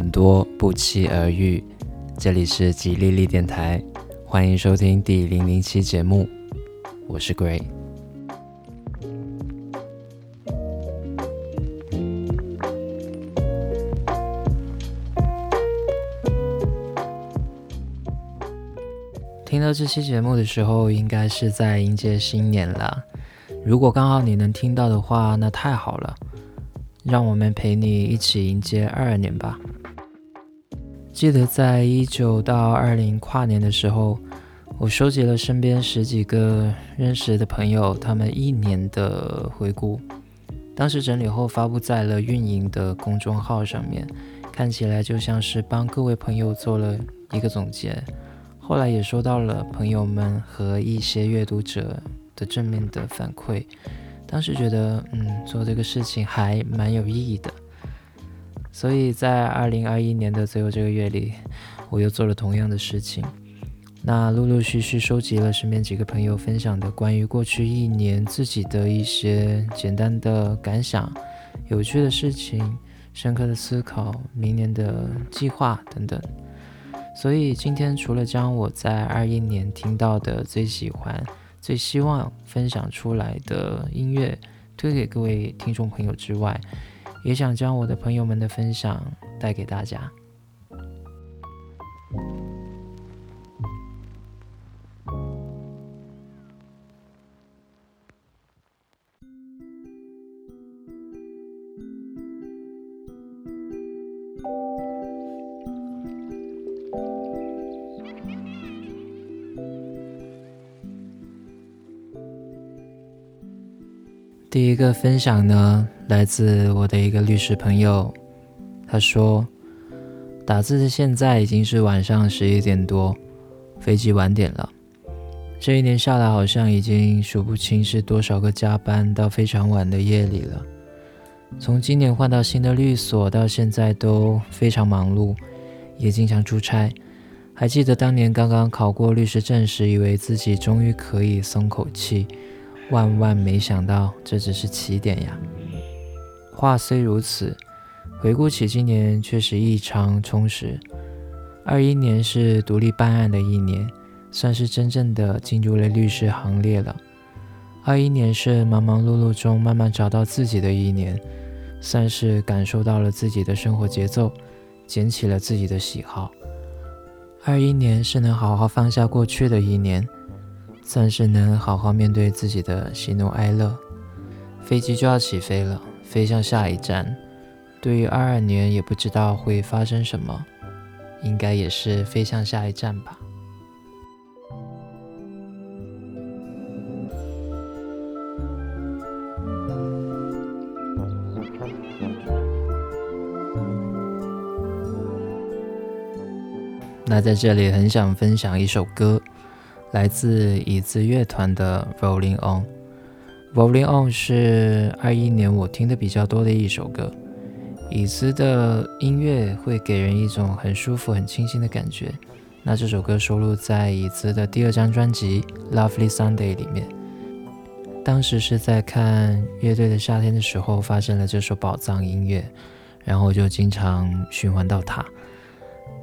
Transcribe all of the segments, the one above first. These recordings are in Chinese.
很多，不期而遇。这里是吉利利电台，欢迎收听第零零七节目，我是 Gray。听到这期节目的时候，应该是在迎接新年了。如果刚好你能听到的话，那太好了。让我们陪你一起迎接二二年吧。记得在一九到二零跨年的时候，我收集了身边十几个认识的朋友他们一年的回顾，当时整理后发布在了运营的公众号上面，看起来就像是帮各位朋友做了一个总结。后来也收到了朋友们和一些阅读者的正面的反馈。当时觉得，嗯，做这个事情还蛮有意义的，所以在二零二一年的最后这个月里，我又做了同样的事情。那陆陆续续收集了身边几个朋友分享的关于过去一年自己的一些简单的感想、有趣的事情、深刻的思考、明年的计划等等。所以今天除了将我在二一年听到的最喜欢。最希望分享出来的音乐推给各位听众朋友之外，也想将我的朋友们的分享带给大家。第一个分享呢，来自我的一个律师朋友，他说：“打字的现在已经是晚上十一点多，飞机晚点了。这一年下来，好像已经数不清是多少个加班到非常晚的夜里了。从今年换到新的律所到现在都非常忙碌，也经常出差。还记得当年刚刚考过律师证时，以为自己终于可以松口气。”万万没想到，这只是起点呀！话虽如此，回顾起今年确实异常充实。二一年是独立办案的一年，算是真正的进入了律师行列了。二一年是忙忙碌碌中慢慢找到自己的一年，算是感受到了自己的生活节奏，捡起了自己的喜好。二一年是能好好放下过去的一年。算是能好好面对自己的喜怒哀乐。飞机就要起飞了，飞向下一站。对于二二年，也不知道会发生什么，应该也是飞向下一站吧。那在这里很想分享一首歌。来自椅子乐团的《Rolling On》，《Rolling On》是二一年我听的比较多的一首歌。椅子的音乐会给人一种很舒服、很清新的感觉。那这首歌收录在椅子的第二张专辑《Lovely Sunday》里面。当时是在看乐队的夏天的时候，发现了这首宝藏音乐，然后就经常循环到它。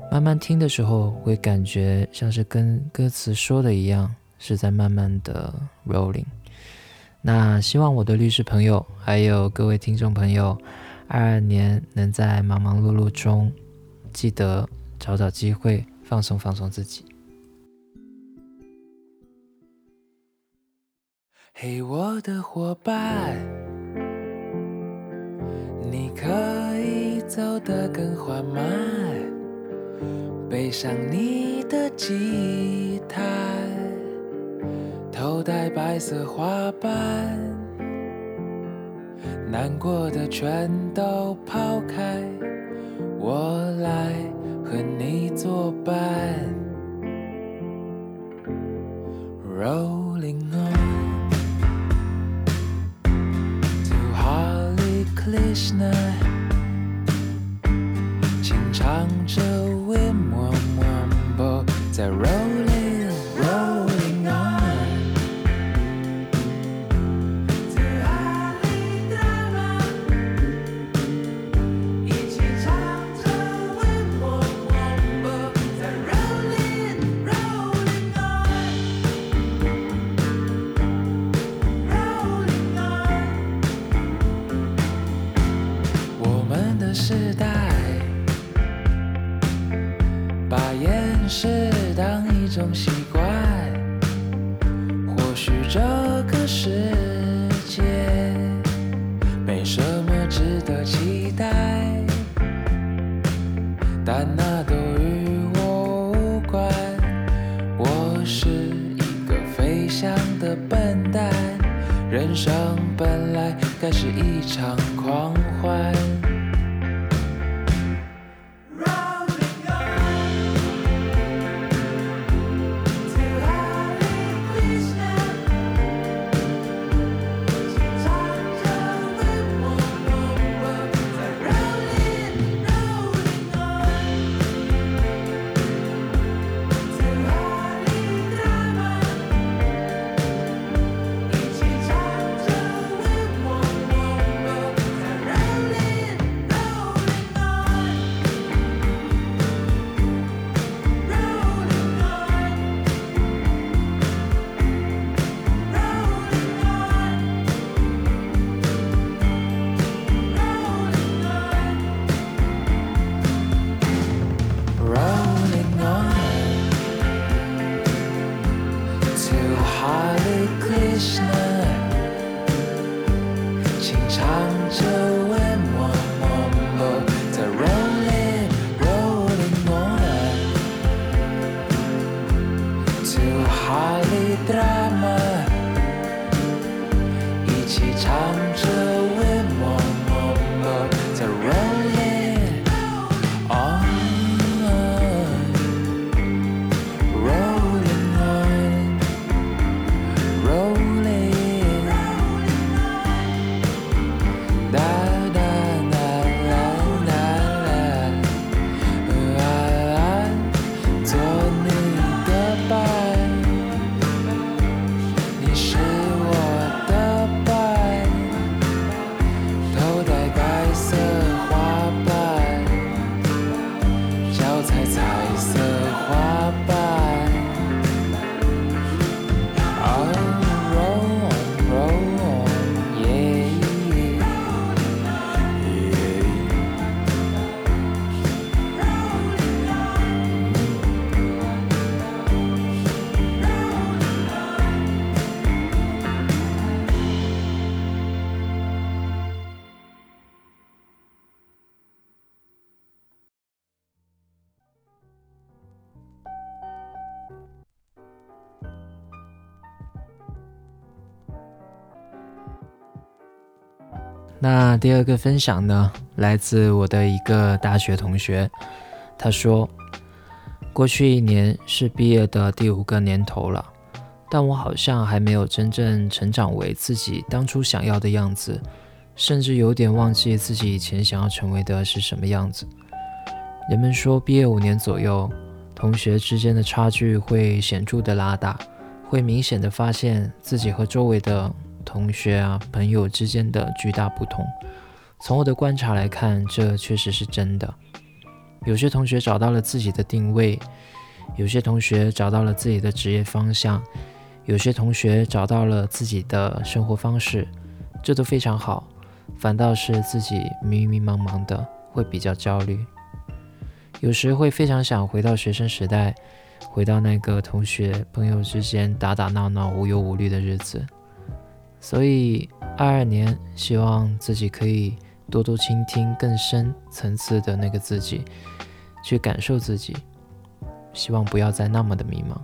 慢慢听的时候，会感觉像是跟歌词说的一样，是在慢慢的 rolling。那希望我的律师朋友，还有各位听众朋友，二二年能在忙忙碌碌中，记得找找机会放松放松自己。嘿，我的伙伴，你可以走得更缓慢。背上你的吉他，头戴白色花瓣，难过的全都抛开，我来和你作伴。在 rolling 人生本来该是一场狂欢。那第二个分享呢，来自我的一个大学同学，他说，过去一年是毕业的第五个年头了，但我好像还没有真正成长为自己当初想要的样子，甚至有点忘记自己以前想要成为的是什么样子。人们说，毕业五年左右，同学之间的差距会显著的拉大，会明显的发现自己和周围的同学啊、朋友之间的巨大不同。从我的观察来看，这确实是真的。有些同学找到了自己的定位，有些同学找到了自己的职业方向，有些同学找到了自己的生活方式，这都非常好。反倒是自己迷迷茫茫的，会比较焦虑。有时会非常想回到学生时代，回到那个同学朋友之间打打闹闹、无忧无虑的日子。所以二二年，希望自己可以多多倾听更深层次的那个自己，去感受自己。希望不要再那么的迷茫。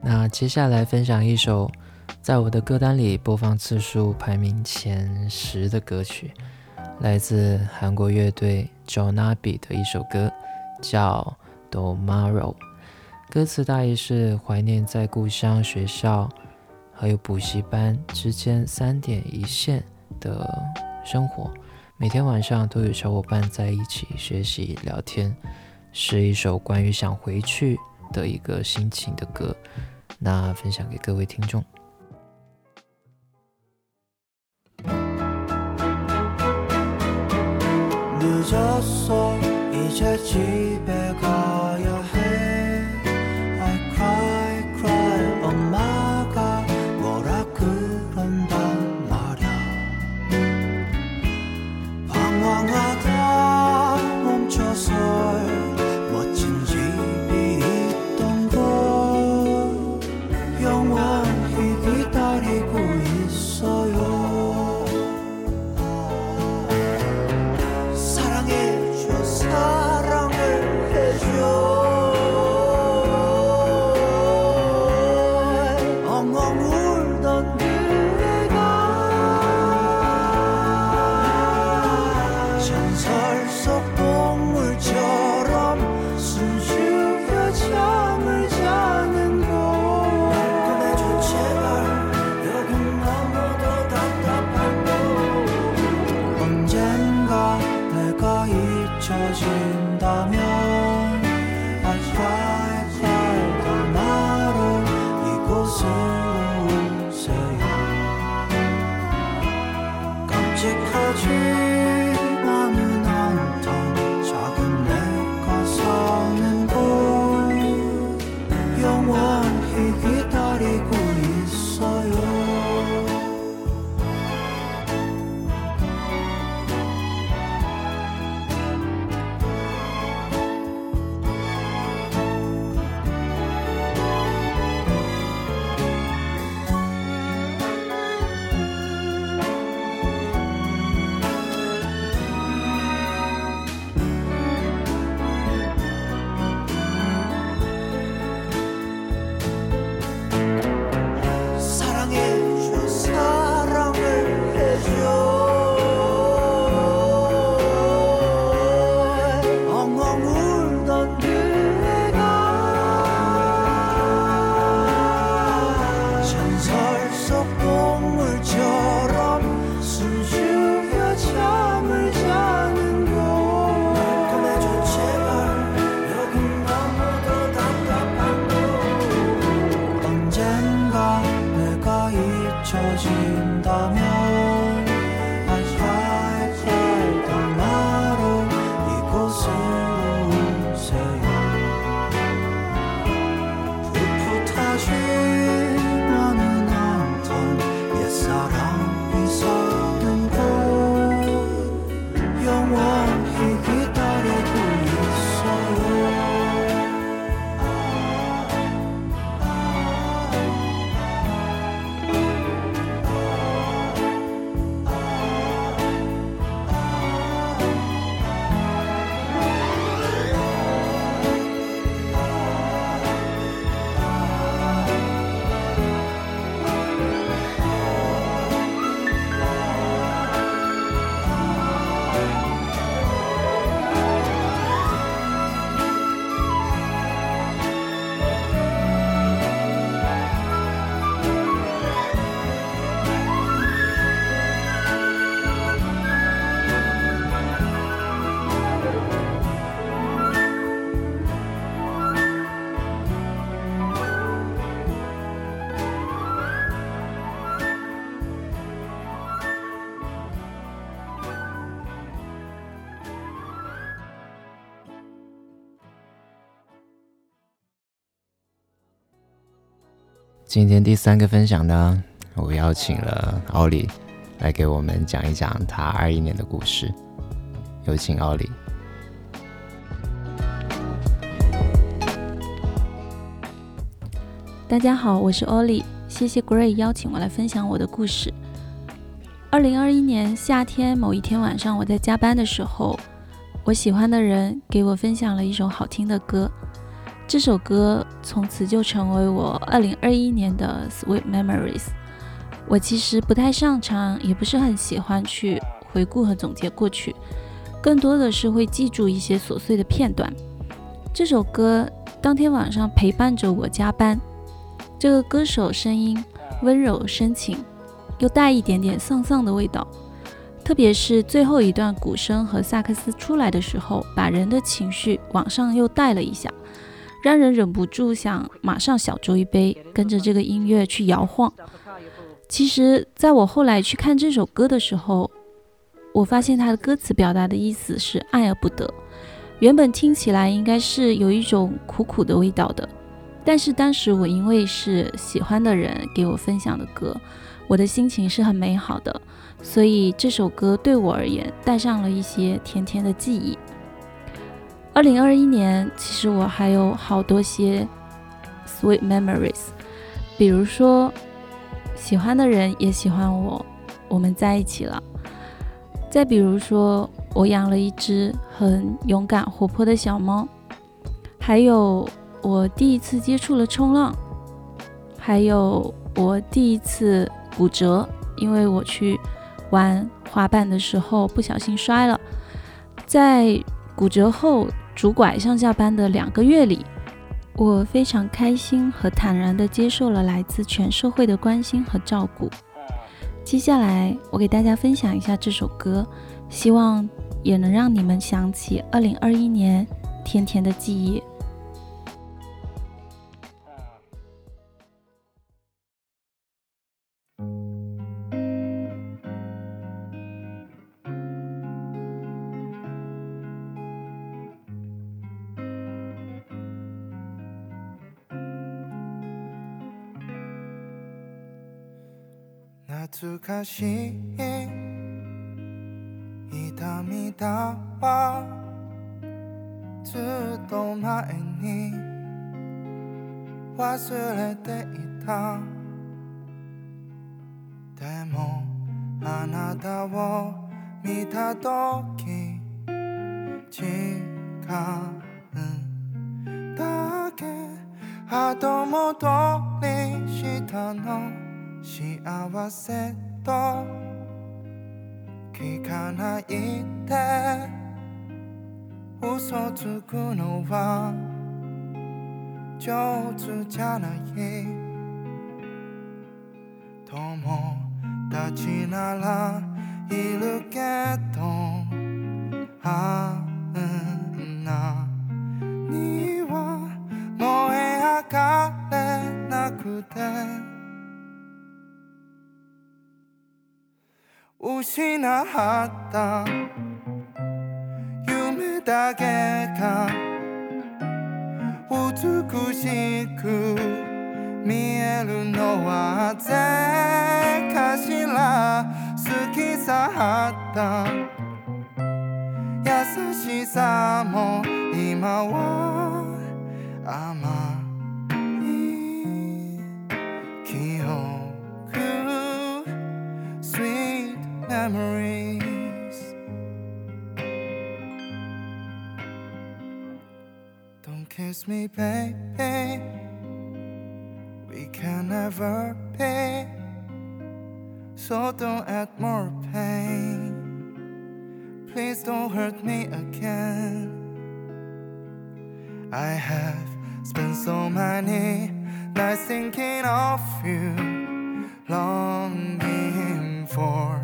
那接下来分享一首在我的歌单里播放次数排名前十的歌曲，来自韩国乐队 Jonabi 的一首歌，叫《Tomorrow》。歌词大意是怀念在故乡、学校还有补习班之间三点一线的生活，每天晚上都有小伙伴在一起学习聊天，是一首关于想回去的一个心情的歌。那分享给各位听众。今天第三个分享呢，我邀请了奥利来给我们讲一讲他二一年的故事。有请奥利。大家好，我是 Ollie，谢谢 Gray 邀请我来分享我的故事。二零二一年夏天某一天晚上，我在加班的时候，我喜欢的人给我分享了一首好听的歌，这首歌从此就成为我二零二一年的 Sweet Memories。我其实不太擅长，也不是很喜欢去回顾和总结过去，更多的是会记住一些琐碎的片段。这首歌当天晚上陪伴着我加班。这个歌手声音温柔深情，又带一点点丧丧的味道，特别是最后一段鼓声和萨克斯出来的时候，把人的情绪往上又带了一下，让人忍不住想马上小酌一杯，跟着这个音乐去摇晃。其实，在我后来去看这首歌的时候，我发现它的歌词表达的意思是爱而不得，原本听起来应该是有一种苦苦的味道的。但是当时我因为是喜欢的人给我分享的歌，我的心情是很美好的，所以这首歌对我而言带上了一些甜甜的记忆。二零二一年，其实我还有好多些 sweet memories，比如说喜欢的人也喜欢我，我们在一起了。再比如说，我养了一只很勇敢活泼的小猫，还有。我第一次接触了冲浪，还有我第一次骨折，因为我去玩滑板的时候不小心摔了。在骨折后拄拐上下班的两个月里，我非常开心和坦然地接受了来自全社会的关心和照顾。接下来，我给大家分享一下这首歌，希望也能让你们想起2021年甜甜的记忆。懐かしい痛みだわずっと前に忘れていたでもあなたを見た時。時。間だけ後戻りしたの幸せと聞かないで。嘘つくのは上手じゃない。友達ならいるけど。あん失った。夢だけが美しく見えるのはぜかしら。好きさあった。優しさも今は甘い。Memories. Don't kiss me baby. We can never be So don't add more pain. Please don't hurt me again. I have spent so many nights thinking of you longing for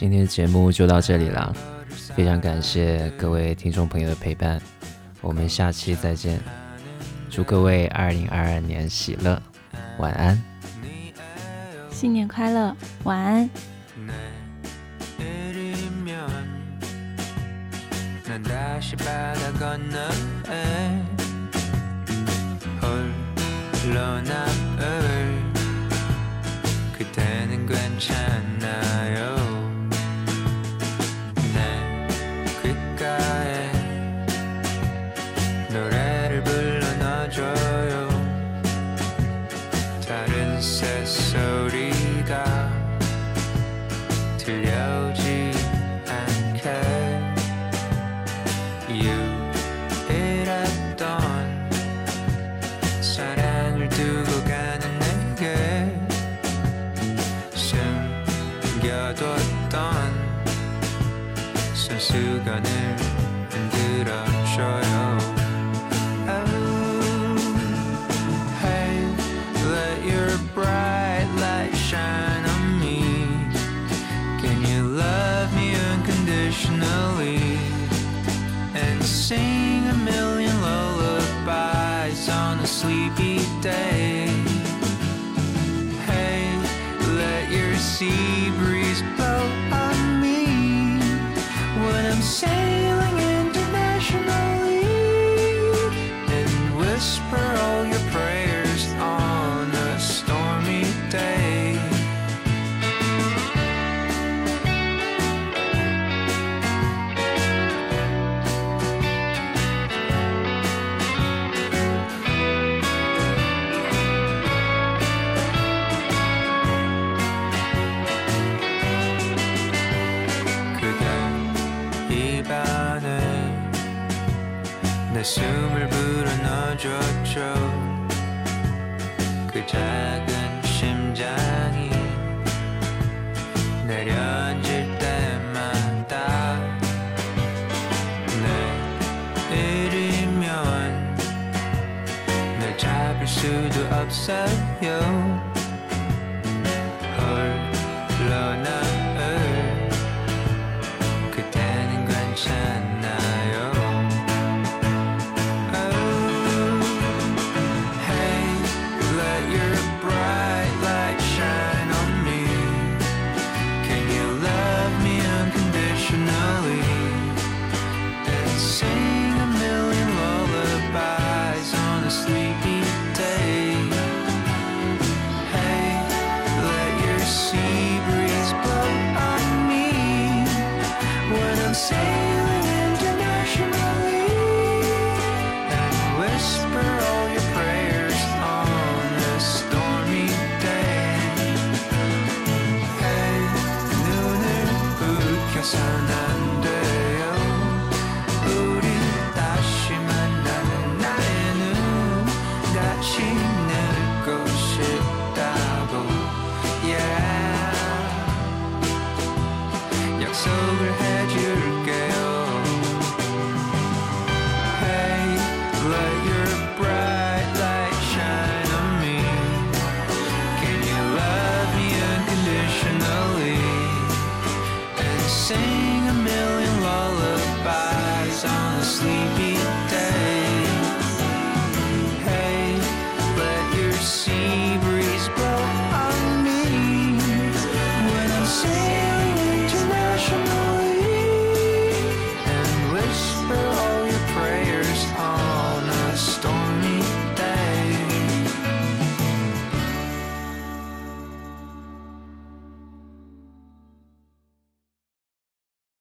今天的节目就到这里啦，非常感谢各位听众朋友的陪伴，我们下期再见，祝各位二零二二年喜乐，晚安。新年快乐，晚安。 내일이면 난 다시 바다 건너에 홀로 남을 그대는 괜찮나 시간을 Oh, let your bright light shine on me. Can you love me unconditionally? And sing a million lullabies on a sleepy 내 숨을 불어넣어줬죠. 그 작은 심장이 내려앉을 때마다 내일이면 날 잡을 수도 없어요 that's overhead, you're